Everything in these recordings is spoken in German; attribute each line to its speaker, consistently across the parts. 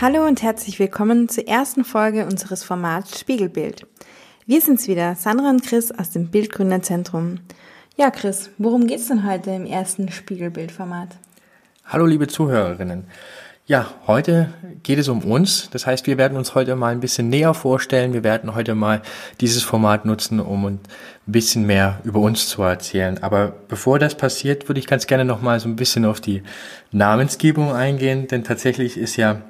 Speaker 1: Hallo und herzlich willkommen zur ersten Folge unseres Formats Spiegelbild. Wir sind's wieder, Sandra und Chris aus dem Bildgründerzentrum. Ja, Chris, worum geht's denn heute im ersten Spiegelbildformat?
Speaker 2: Hallo liebe Zuhörerinnen. Ja, heute geht es um uns. Das heißt, wir werden uns heute mal ein bisschen näher vorstellen. Wir werden heute mal dieses Format nutzen, um ein bisschen mehr über uns zu erzählen. Aber bevor das passiert, würde ich ganz gerne noch mal so ein bisschen auf die Namensgebung eingehen, denn tatsächlich ist ja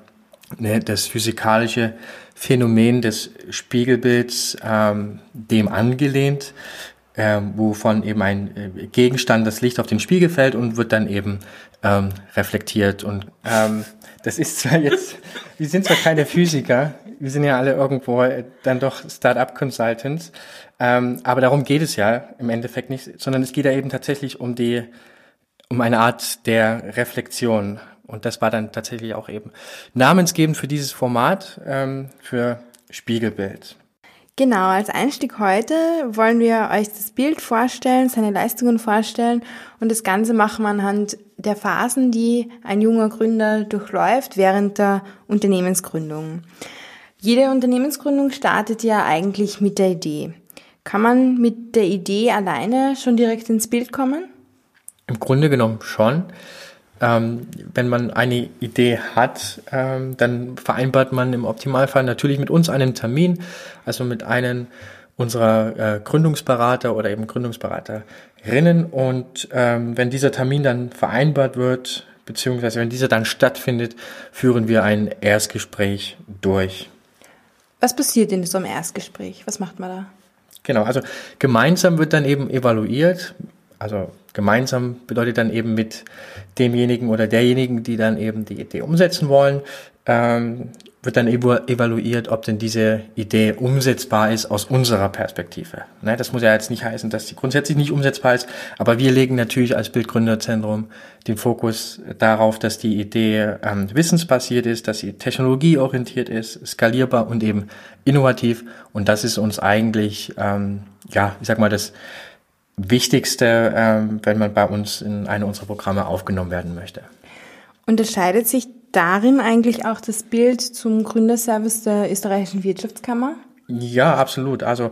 Speaker 2: ne, das physikalische Phänomen des Spiegelbilds ähm, dem angelehnt, ähm, wovon eben ein äh, Gegenstand das Licht auf den Spiegel fällt und wird dann eben ähm, reflektiert. Und ähm, das ist zwar jetzt, wir sind zwar keine Physiker, wir sind ja alle irgendwo äh, dann doch Start-up-Consultants, ähm, aber darum geht es ja im Endeffekt nicht, sondern es geht ja eben tatsächlich um die, um eine Art der Reflexion. Und das war dann tatsächlich auch eben namensgebend für dieses Format, ähm, für Spiegelbild.
Speaker 1: Genau, als Einstieg heute wollen wir euch das Bild vorstellen, seine Leistungen vorstellen und das Ganze machen wir anhand der Phasen, die ein junger Gründer durchläuft während der Unternehmensgründung. Jede Unternehmensgründung startet ja eigentlich mit der Idee. Kann man mit der Idee alleine schon direkt ins Bild kommen?
Speaker 2: Im Grunde genommen schon ähm, wenn man eine Idee hat, ähm, dann vereinbart man im Optimalfall natürlich mit uns einen Termin, also mit einem unserer äh, Gründungsberater oder eben Gründungsberaterinnen. Und ähm, wenn dieser Termin dann vereinbart wird, beziehungsweise wenn dieser dann stattfindet, führen wir ein Erstgespräch durch.
Speaker 1: Was passiert in so einem Erstgespräch? Was macht man da?
Speaker 2: Genau, also gemeinsam wird dann eben evaluiert, also gemeinsam bedeutet dann eben mit demjenigen oder derjenigen, die dann eben die Idee umsetzen wollen, ähm, wird dann evaluiert, ob denn diese Idee umsetzbar ist aus unserer Perspektive. Ne, das muss ja jetzt nicht heißen, dass sie grundsätzlich nicht umsetzbar ist, aber wir legen natürlich als Bildgründerzentrum den Fokus darauf, dass die Idee ähm, wissensbasiert ist, dass sie technologieorientiert ist, skalierbar und eben innovativ. Und das ist uns eigentlich, ähm, ja, ich sag mal, das Wichtigste, ähm, wenn man bei uns in eine unserer Programme aufgenommen werden möchte.
Speaker 1: Unterscheidet sich darin eigentlich auch das Bild zum Gründerservice der österreichischen Wirtschaftskammer?
Speaker 2: Ja, absolut. Also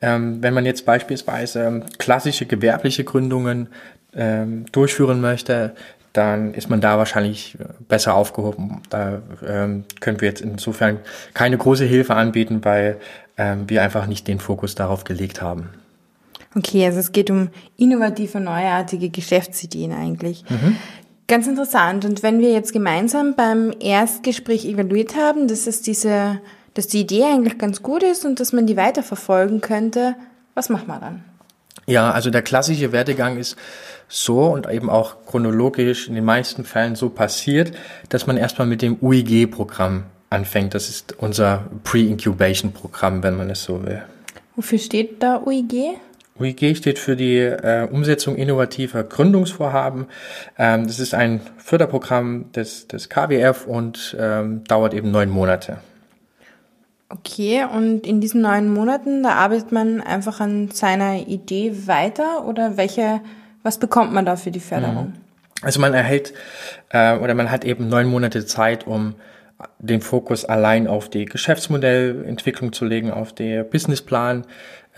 Speaker 2: ähm, wenn man jetzt beispielsweise ähm, klassische gewerbliche Gründungen ähm, durchführen möchte, dann ist man da wahrscheinlich besser aufgehoben. Da ähm, können wir jetzt insofern keine große Hilfe anbieten, weil ähm, wir einfach nicht den Fokus darauf gelegt haben.
Speaker 1: Okay, also es geht um innovative, neuartige Geschäftsideen eigentlich. Mhm. Ganz interessant. Und wenn wir jetzt gemeinsam beim Erstgespräch evaluiert haben, dass es diese, dass die Idee eigentlich ganz gut ist und dass man die weiterverfolgen könnte, was macht man dann?
Speaker 2: Ja, also der klassische Werdegang ist so und eben auch chronologisch in den meisten Fällen so passiert, dass man erstmal mit dem UIG-Programm anfängt. Das ist unser Pre-Incubation-Programm, wenn man es so will.
Speaker 1: Wofür steht da UIG?
Speaker 2: UIG steht für die äh, Umsetzung innovativer Gründungsvorhaben. Ähm, das ist ein Förderprogramm des, des KWF und ähm, dauert eben neun Monate.
Speaker 1: Okay, und in diesen neun Monaten, da arbeitet man einfach an seiner Idee weiter oder welche, was bekommt man da für die Förderung? Mhm.
Speaker 2: Also man erhält äh, oder man hat eben neun Monate Zeit, um den Fokus allein auf die Geschäftsmodellentwicklung zu legen, auf den Businessplan,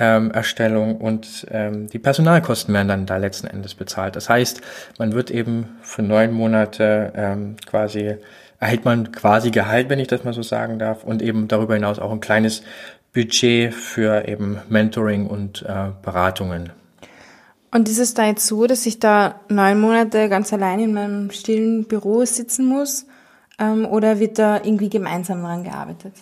Speaker 2: ähm, Erstellung und ähm, die Personalkosten werden dann da letzten Endes bezahlt. Das heißt, man wird eben für neun Monate ähm, quasi, erhält man quasi Gehalt, wenn ich das mal so sagen darf, und eben darüber hinaus auch ein kleines Budget für eben Mentoring und äh, Beratungen.
Speaker 1: Und ist es da jetzt so, dass ich da neun Monate ganz allein in meinem stillen Büro sitzen muss? Ähm, oder wird da irgendwie gemeinsam daran gearbeitet?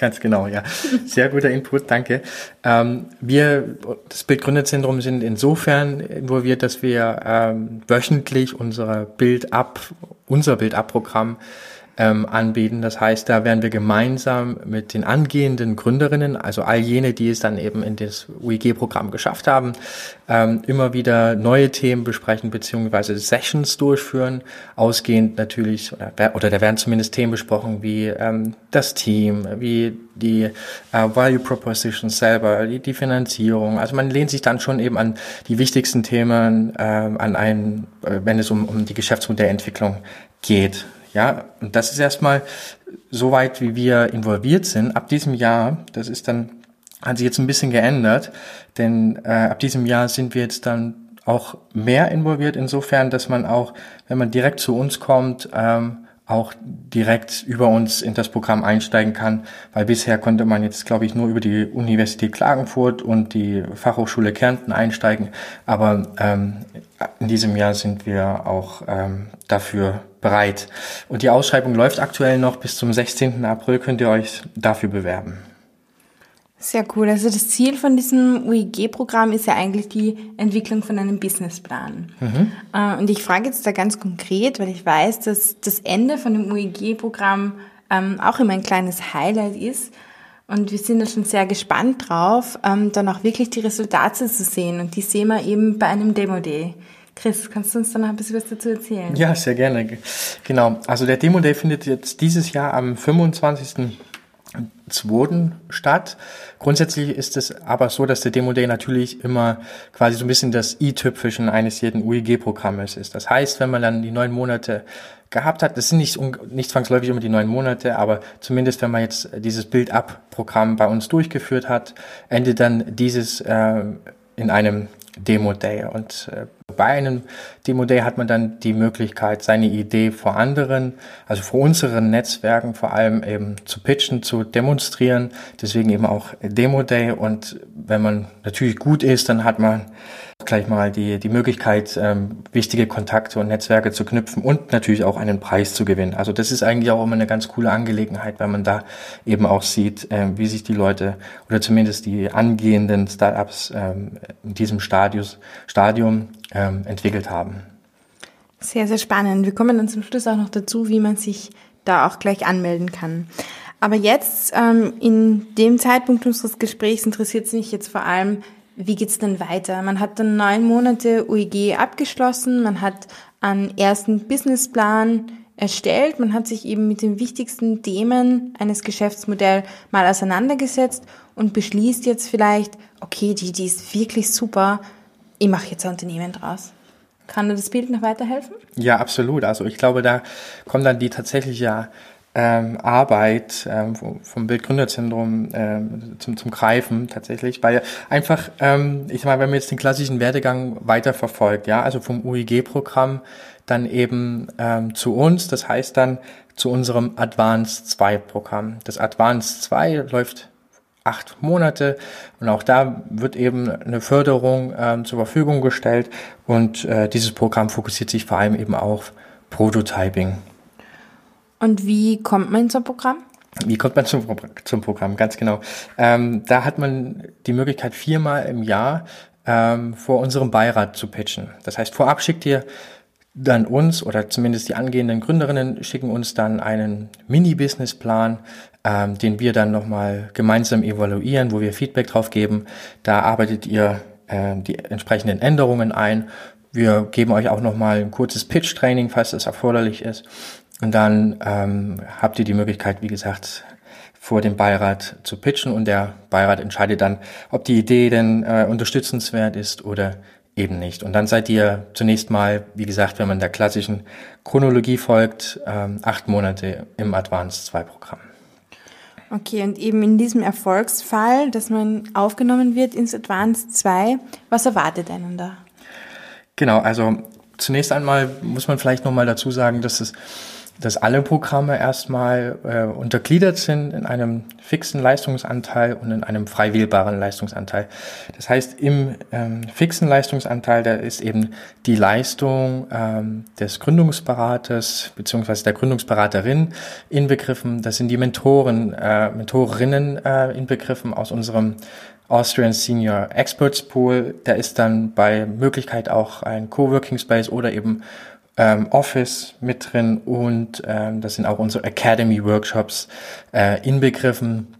Speaker 2: Ganz genau, ja. Sehr guter Input, danke. Ähm, wir, das Bildgründerzentrum, sind insofern involviert, dass wir ähm, wöchentlich unser Bild ab, unser Bild ab Programm ähm, anbieten. Das heißt, da werden wir gemeinsam mit den angehenden Gründerinnen, also all jene, die es dann eben in das UIG-Programm geschafft haben, ähm, immer wieder neue Themen besprechen beziehungsweise Sessions durchführen. Ausgehend natürlich, oder, oder da werden zumindest Themen besprochen wie ähm, das Team, wie die äh, Value Proposition selber, die, die Finanzierung. Also man lehnt sich dann schon eben an die wichtigsten Themen, äh, an einen, äh, wenn es um, um die Geschäftsmodellentwicklung geht. Ja, und das ist erstmal soweit, wie wir involviert sind. Ab diesem Jahr, das ist dann, hat sich jetzt ein bisschen geändert, denn äh, ab diesem Jahr sind wir jetzt dann auch mehr involviert, insofern, dass man auch, wenn man direkt zu uns kommt, ähm, auch direkt über uns in das Programm einsteigen kann, weil bisher konnte man jetzt, glaube ich, nur über die Universität Klagenfurt und die Fachhochschule Kärnten einsteigen. Aber ähm, in diesem Jahr sind wir auch ähm, dafür bereit. Und die Ausschreibung läuft aktuell noch bis zum 16. April, könnt ihr euch dafür bewerben.
Speaker 1: Sehr cool. Also das Ziel von diesem UIG-Programm ist ja eigentlich die Entwicklung von einem Businessplan. Mhm. Äh, und ich frage jetzt da ganz konkret, weil ich weiß, dass das Ende von dem UIG-Programm ähm, auch immer ein kleines Highlight ist. Und wir sind da schon sehr gespannt drauf, ähm, dann auch wirklich die Resultate zu sehen. Und die sehen wir eben bei einem Demo-Day. Chris, kannst du uns da noch ein bisschen was dazu erzählen?
Speaker 2: Ja, sehr gerne. Genau. Also der Demo-Day findet jetzt dieses Jahr am 25 zweiten statt. Grundsätzlich ist es aber so, dass der Demo Day natürlich immer quasi so ein bisschen das i-Tüpfelchen eines jeden UEG-Programmes ist. Das heißt, wenn man dann die neun Monate gehabt hat, das sind nicht, nicht zwangsläufig immer die neun Monate, aber zumindest wenn man jetzt dieses Build-Up-Programm bei uns durchgeführt hat, endet dann dieses äh, in einem Demo Day. Und äh, bei einem Demo Day hat man dann die Möglichkeit, seine Idee vor anderen, also vor unseren Netzwerken vor allem eben zu pitchen, zu demonstrieren. Deswegen eben auch Demo Day. Und wenn man natürlich gut ist, dann hat man gleich mal die, die Möglichkeit, ähm, wichtige Kontakte und Netzwerke zu knüpfen und natürlich auch einen Preis zu gewinnen. Also das ist eigentlich auch immer eine ganz coole Angelegenheit, weil man da eben auch sieht, äh, wie sich die Leute oder zumindest die angehenden Startups ähm, in diesem Stadius, Stadium ähm, entwickelt haben.
Speaker 1: Sehr, sehr spannend. Wir kommen dann zum Schluss auch noch dazu, wie man sich da auch gleich anmelden kann. Aber jetzt, ähm, in dem Zeitpunkt unseres Gesprächs, interessiert es mich jetzt vor allem, wie geht's denn weiter? Man hat dann neun Monate UEG abgeschlossen, man hat einen ersten Businessplan erstellt, man hat sich eben mit den wichtigsten Themen eines Geschäftsmodells mal auseinandergesetzt und beschließt jetzt vielleicht, okay, die Idee ist wirklich super, ich mache jetzt ein Unternehmen draus. Kann dir das Bild noch weiterhelfen?
Speaker 2: Ja, absolut. Also ich glaube, da kommt dann die tatsächliche ähm, Arbeit ähm, vom Bildgründerzentrum ähm, zum, zum Greifen tatsächlich, weil einfach, ähm, ich sag mal, wenn man jetzt den klassischen Werdegang weiterverfolgt, ja, also vom UIG-Programm dann eben ähm, zu uns, das heißt dann zu unserem Advanced 2 Programm. Das Advanced 2 läuft acht Monate und auch da wird eben eine Förderung ähm, zur Verfügung gestellt und äh, dieses Programm fokussiert sich vor allem eben auf Prototyping.
Speaker 1: Und wie kommt man zum Programm?
Speaker 2: Wie kommt man zum, zum Programm? Ganz genau. Ähm, da hat man die Möglichkeit, viermal im Jahr ähm, vor unserem Beirat zu pitchen. Das heißt, vorab schickt ihr dann uns oder zumindest die angehenden Gründerinnen schicken uns dann einen Mini-Businessplan, ähm, den wir dann nochmal gemeinsam evaluieren, wo wir Feedback drauf geben. Da arbeitet ihr äh, die entsprechenden Änderungen ein. Wir geben euch auch nochmal ein kurzes Pitch-Training, falls das erforderlich ist. Und dann ähm, habt ihr die Möglichkeit, wie gesagt, vor dem Beirat zu pitchen und der Beirat entscheidet dann, ob die Idee denn äh, unterstützenswert ist oder eben nicht. Und dann seid ihr zunächst mal, wie gesagt, wenn man der klassischen Chronologie folgt, ähm, acht Monate im Advanced 2 Programm.
Speaker 1: Okay, und eben in diesem Erfolgsfall, dass man aufgenommen wird ins Advanced 2, was erwartet einen da?
Speaker 2: Genau, also zunächst einmal muss man vielleicht nochmal dazu sagen, dass es dass alle Programme erstmal äh, untergliedert sind in einem fixen Leistungsanteil und in einem frei wählbaren Leistungsanteil. Das heißt, im ähm, fixen Leistungsanteil, da ist eben die Leistung ähm, des Gründungsberaters beziehungsweise der Gründungsberaterin inbegriffen. Das sind die Mentoren, äh, Mentorinnen äh, inbegriffen aus unserem Austrian Senior Experts Pool. Da ist dann bei Möglichkeit auch ein Coworking Space oder eben ähm, Office mit drin und ähm, das sind auch unsere Academy Workshops äh, inbegriffen,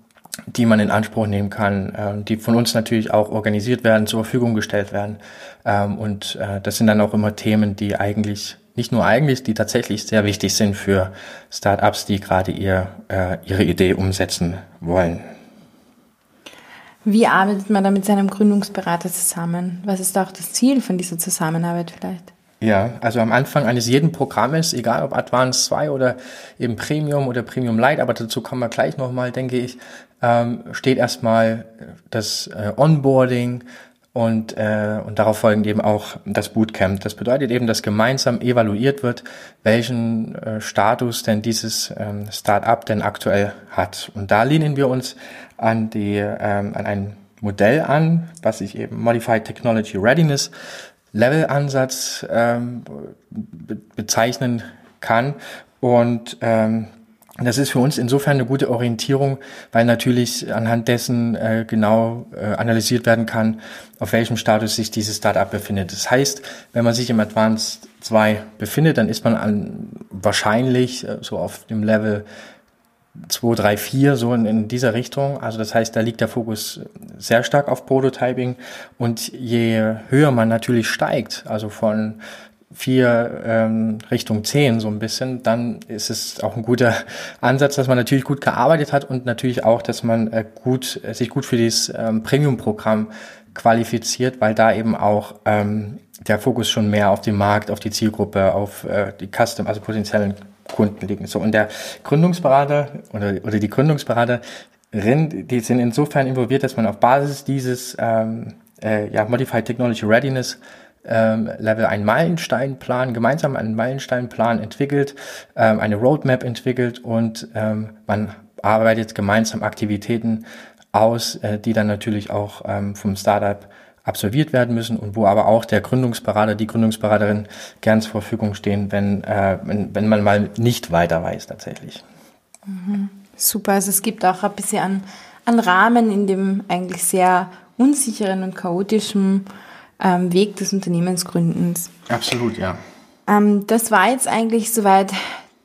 Speaker 2: die man in Anspruch nehmen kann, äh, die von uns natürlich auch organisiert werden, zur Verfügung gestellt werden. Ähm, und äh, das sind dann auch immer Themen, die eigentlich nicht nur eigentlich, die tatsächlich sehr wichtig sind für Startups, die gerade ihr, äh, ihre Idee umsetzen wollen.
Speaker 1: Wie arbeitet man da mit seinem Gründungsberater zusammen? Was ist auch das Ziel von dieser Zusammenarbeit vielleicht?
Speaker 2: Ja, also am Anfang eines jeden Programmes, egal ob Advanced 2 oder eben Premium oder Premium Lite, aber dazu kommen wir gleich nochmal, denke ich, ähm, steht erstmal das äh, Onboarding und, äh, und darauf folgend eben auch das Bootcamp. Das bedeutet eben, dass gemeinsam evaluiert wird, welchen äh, Status denn dieses ähm, Startup denn aktuell hat. Und da lehnen wir uns an, die, ähm, an ein Modell an, was ich eben Modified Technology Readiness Level-Ansatz ähm, be bezeichnen kann. Und ähm, das ist für uns insofern eine gute Orientierung, weil natürlich anhand dessen äh, genau äh, analysiert werden kann, auf welchem Status sich dieses Startup befindet. Das heißt, wenn man sich im Advanced 2 befindet, dann ist man an, wahrscheinlich äh, so auf dem Level 2, 3, 4, so in, in dieser Richtung. Also das heißt, da liegt der Fokus sehr stark auf Prototyping. Und je höher man natürlich steigt, also von vier ähm, Richtung zehn so ein bisschen, dann ist es auch ein guter Ansatz, dass man natürlich gut gearbeitet hat und natürlich auch, dass man äh, gut äh, sich gut für dieses ähm, Premium-Programm qualifiziert, weil da eben auch ähm, der Fokus schon mehr auf den Markt, auf die Zielgruppe, auf äh, die Custom, also potenziellen Kunden liegen. So, und der Gründungsberater oder, oder die Gründungsberaterin, die sind insofern involviert, dass man auf Basis dieses ähm, äh, ja, Modified Technology Readiness ähm, Level einen Meilensteinplan, gemeinsam einen Meilensteinplan entwickelt, ähm, eine Roadmap entwickelt und ähm, man arbeitet gemeinsam Aktivitäten aus, äh, die dann natürlich auch ähm, vom Startup absolviert werden müssen und wo aber auch der Gründungsberater, die Gründungsberaterin gern zur Verfügung stehen, wenn, äh, wenn, wenn man mal nicht weiter weiß tatsächlich.
Speaker 1: Mhm. Super, also es gibt auch ein bisschen an, an Rahmen in dem eigentlich sehr unsicheren und chaotischen ähm, Weg des Unternehmensgründens.
Speaker 2: Absolut, ja.
Speaker 1: Ähm, das war jetzt eigentlich soweit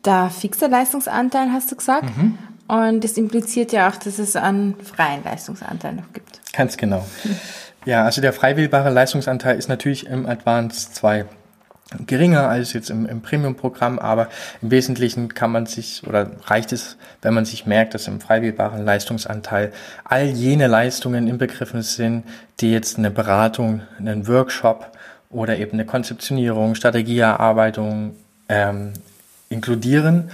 Speaker 1: der fixe Leistungsanteil, hast du gesagt. Mhm. Und das impliziert ja auch, dass es einen freien Leistungsanteil noch gibt.
Speaker 2: Ganz genau. Ja, also der freiwillige Leistungsanteil ist natürlich im Advanced 2 geringer als jetzt im, im Premium-Programm, aber im Wesentlichen kann man sich oder reicht es, wenn man sich merkt, dass im freiwilligen Leistungsanteil all jene Leistungen inbegriffen sind, die jetzt eine Beratung, einen Workshop oder eben eine Konzeptionierung, Strategieerarbeitung ähm, inkludieren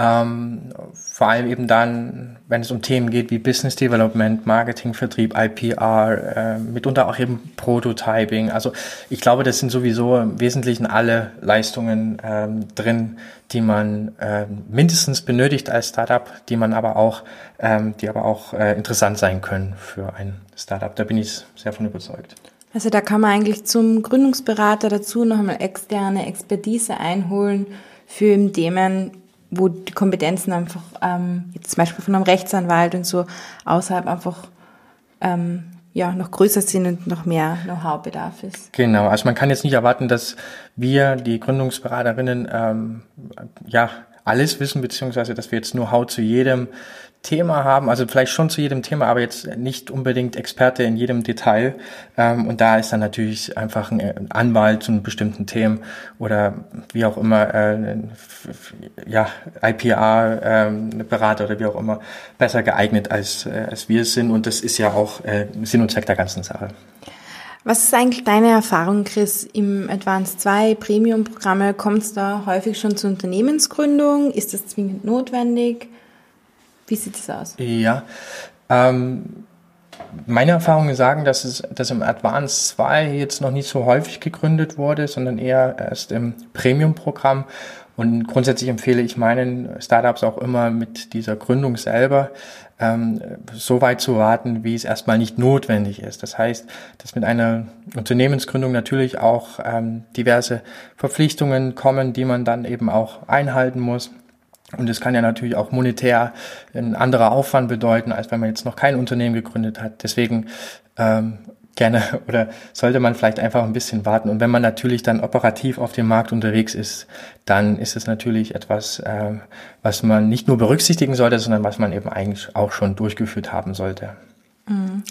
Speaker 2: ähm, vor allem eben dann, wenn es um Themen geht wie Business Development, Marketing, Vertrieb, IPR, äh, mitunter auch eben Prototyping. Also ich glaube, das sind sowieso im Wesentlichen alle Leistungen ähm, drin, die man äh, mindestens benötigt als Startup, die man aber auch, ähm, die aber auch äh, interessant sein können für ein Startup. Da bin ich sehr von überzeugt.
Speaker 1: Also da kann man eigentlich zum Gründungsberater dazu nochmal externe Expertise einholen für Themen, wo die Kompetenzen einfach, ähm, jetzt zum Beispiel von einem Rechtsanwalt und so, außerhalb einfach ähm, ja, noch größer sind und noch mehr Know-how-Bedarf ist.
Speaker 2: Genau, also man kann jetzt nicht erwarten, dass wir, die Gründungsberaterinnen, ähm, ja, alles wissen, beziehungsweise dass wir jetzt Know-how zu jedem Thema haben, also vielleicht schon zu jedem Thema, aber jetzt nicht unbedingt Experte in jedem Detail. Ähm, und da ist dann natürlich einfach ein Anwalt zu einem bestimmten Themen oder wie auch immer, äh, ja, IPR, äh, Berater oder wie auch immer, besser geeignet als, äh, als wir es sind. Und das ist ja auch äh, Sinn und Zweck der ganzen Sache.
Speaker 1: Was ist eigentlich deine Erfahrung, Chris, im Advanced 2 Premium-Programme? Kommt es da häufig schon zur Unternehmensgründung? Ist das zwingend notwendig? Wie sieht es aus?
Speaker 2: Ja, ähm, meine Erfahrungen sagen, dass es dass im Advanced 2 jetzt noch nicht so häufig gegründet wurde, sondern eher erst im Premium-Programm. Und grundsätzlich empfehle ich meinen Startups auch immer mit dieser Gründung selber ähm, so weit zu warten, wie es erstmal nicht notwendig ist. Das heißt, dass mit einer Unternehmensgründung natürlich auch ähm, diverse Verpflichtungen kommen, die man dann eben auch einhalten muss. Und es kann ja natürlich auch monetär ein anderer Aufwand bedeuten, als wenn man jetzt noch kein Unternehmen gegründet hat. Deswegen ähm, gerne oder sollte man vielleicht einfach ein bisschen warten. Und wenn man natürlich dann operativ auf dem Markt unterwegs ist, dann ist es natürlich etwas, äh, was man nicht nur berücksichtigen sollte, sondern was man eben eigentlich auch schon durchgeführt haben sollte.
Speaker 1: Mhm.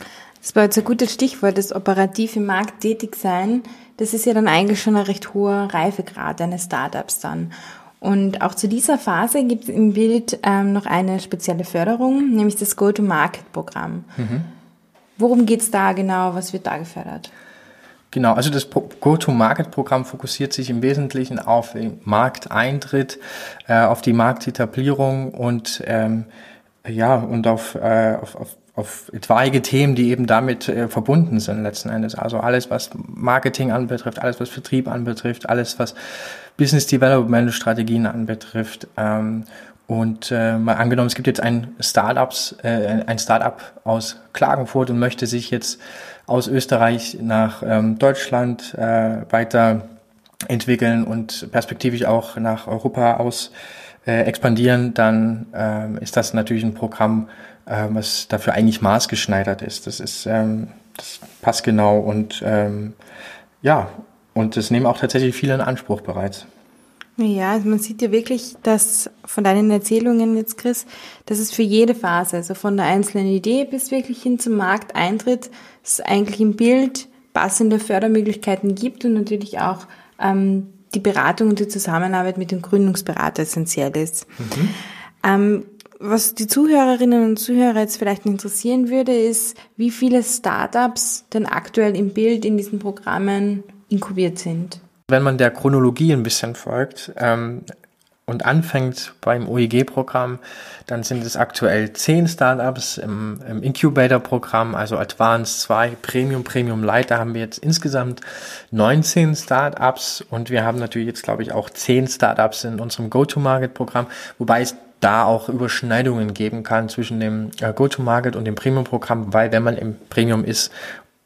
Speaker 1: Das war jetzt ein gutes Stichwort, das operativ im Markt tätig sein. Das ist ja dann eigentlich schon ein recht hoher Reifegrad eines Startups dann. Und auch zu dieser Phase gibt es im Bild ähm, noch eine spezielle Förderung, nämlich das Go-to-Market-Programm. Mhm. Worum geht es da genau? Was wird da gefördert?
Speaker 2: Genau, also das Go-to-Market-Programm fokussiert sich im Wesentlichen auf den Markteintritt, äh, auf die Marktetablierung und ähm, ja und auf, äh, auf, auf, auf etwaige Themen, die eben damit äh, verbunden sind letzten Endes. Also alles, was Marketing anbetrifft, alles, was Vertrieb anbetrifft, alles, was Business Development Strategien anbetrifft. Ähm, und äh, mal angenommen, es gibt jetzt ein Startups, äh, ein Startup aus Klagenfurt und möchte sich jetzt aus Österreich nach ähm, Deutschland äh, weiter entwickeln und perspektivisch auch nach Europa aus äh, expandieren, dann äh, ist das natürlich ein Programm, äh, was dafür eigentlich maßgeschneidert ist. Das ist ähm, das passt genau und ähm, ja, und das nehmen auch tatsächlich viele in Anspruch bereits.
Speaker 1: Ja, also man sieht ja wirklich, dass von deinen Erzählungen jetzt, Chris, dass es für jede Phase, also von der einzelnen Idee bis wirklich hin zum Markteintritt, es eigentlich im Bild passende Fördermöglichkeiten gibt und natürlich auch ähm, die Beratung und die Zusammenarbeit mit dem Gründungsberater essentiell ist. Mhm. Ähm, was die Zuhörerinnen und Zuhörer jetzt vielleicht interessieren würde, ist, wie viele Startups denn aktuell im Bild in diesen Programmen inkubiert sind.
Speaker 2: Wenn man der Chronologie ein bisschen folgt ähm, und anfängt beim OEG-Programm, dann sind es aktuell zehn Startups im, im Incubator-Programm, also Advanced 2, Premium, Premium Light. Da haben wir jetzt insgesamt 19 Startups und wir haben natürlich jetzt, glaube ich, auch zehn Startups in unserem Go-to-Market-Programm, wobei es da auch Überschneidungen geben kann zwischen dem äh, Go-to-Market und dem Premium-Programm, weil wenn man im Premium ist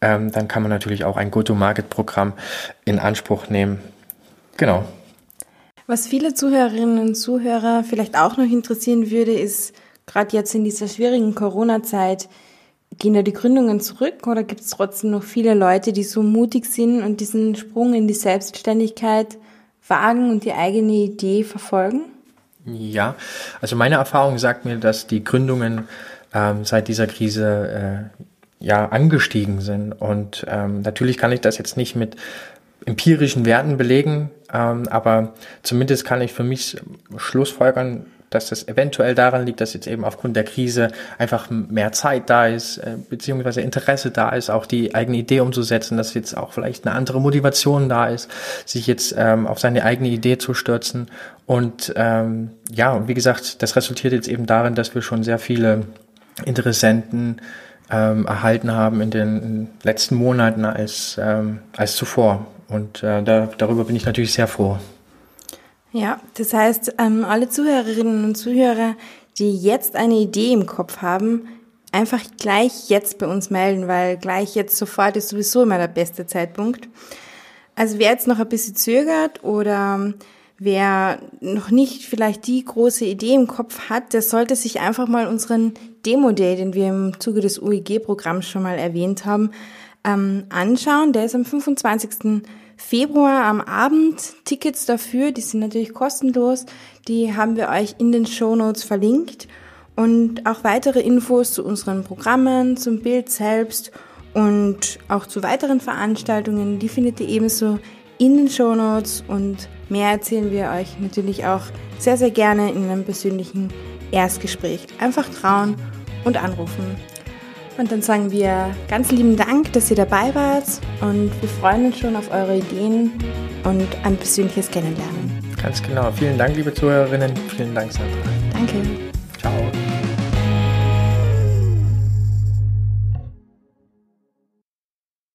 Speaker 2: ähm, dann kann man natürlich auch ein Go-to-Market-Programm in Anspruch nehmen. Genau.
Speaker 1: Was viele Zuhörerinnen und Zuhörer vielleicht auch noch interessieren würde, ist gerade jetzt in dieser schwierigen Corona-Zeit, gehen da die Gründungen zurück oder gibt es trotzdem noch viele Leute, die so mutig sind und diesen Sprung in die Selbstständigkeit wagen und die eigene Idee verfolgen?
Speaker 2: Ja, also meine Erfahrung sagt mir, dass die Gründungen ähm, seit dieser Krise äh, ja angestiegen sind. Und ähm, natürlich kann ich das jetzt nicht mit empirischen Werten belegen, ähm, aber zumindest kann ich für mich schlussfolgern, dass das eventuell daran liegt, dass jetzt eben aufgrund der Krise einfach mehr Zeit da ist, äh, beziehungsweise Interesse da ist, auch die eigene Idee umzusetzen, dass jetzt auch vielleicht eine andere Motivation da ist, sich jetzt ähm, auf seine eigene Idee zu stürzen. Und ähm, ja, und wie gesagt, das resultiert jetzt eben darin, dass wir schon sehr viele Interessenten ähm, erhalten haben in den letzten Monaten als, ähm, als zuvor. Und äh, da, darüber bin ich natürlich sehr froh.
Speaker 1: Ja, das heißt, ähm, alle Zuhörerinnen und Zuhörer, die jetzt eine Idee im Kopf haben, einfach gleich jetzt bei uns melden, weil gleich jetzt sofort ist sowieso immer der beste Zeitpunkt. Also wer jetzt noch ein bisschen zögert oder Wer noch nicht vielleicht die große Idee im Kopf hat, der sollte sich einfach mal unseren Demo-Day, den wir im Zuge des UEG-Programms schon mal erwähnt haben, ähm, anschauen. Der ist am 25. Februar am Abend. Tickets dafür, die sind natürlich kostenlos. Die haben wir euch in den Show Notes verlinkt. Und auch weitere Infos zu unseren Programmen, zum Bild selbst und auch zu weiteren Veranstaltungen, die findet ihr ebenso in den Show Notes und mehr erzählen wir euch natürlich auch sehr, sehr gerne in einem persönlichen Erstgespräch. Einfach trauen und anrufen. Und dann sagen wir ganz lieben Dank, dass ihr dabei wart und wir freuen uns schon auf eure Ideen und ein persönliches Kennenlernen.
Speaker 2: Ganz genau. Vielen Dank, liebe Zuhörerinnen. Vielen Dank, Sandra.
Speaker 1: Danke.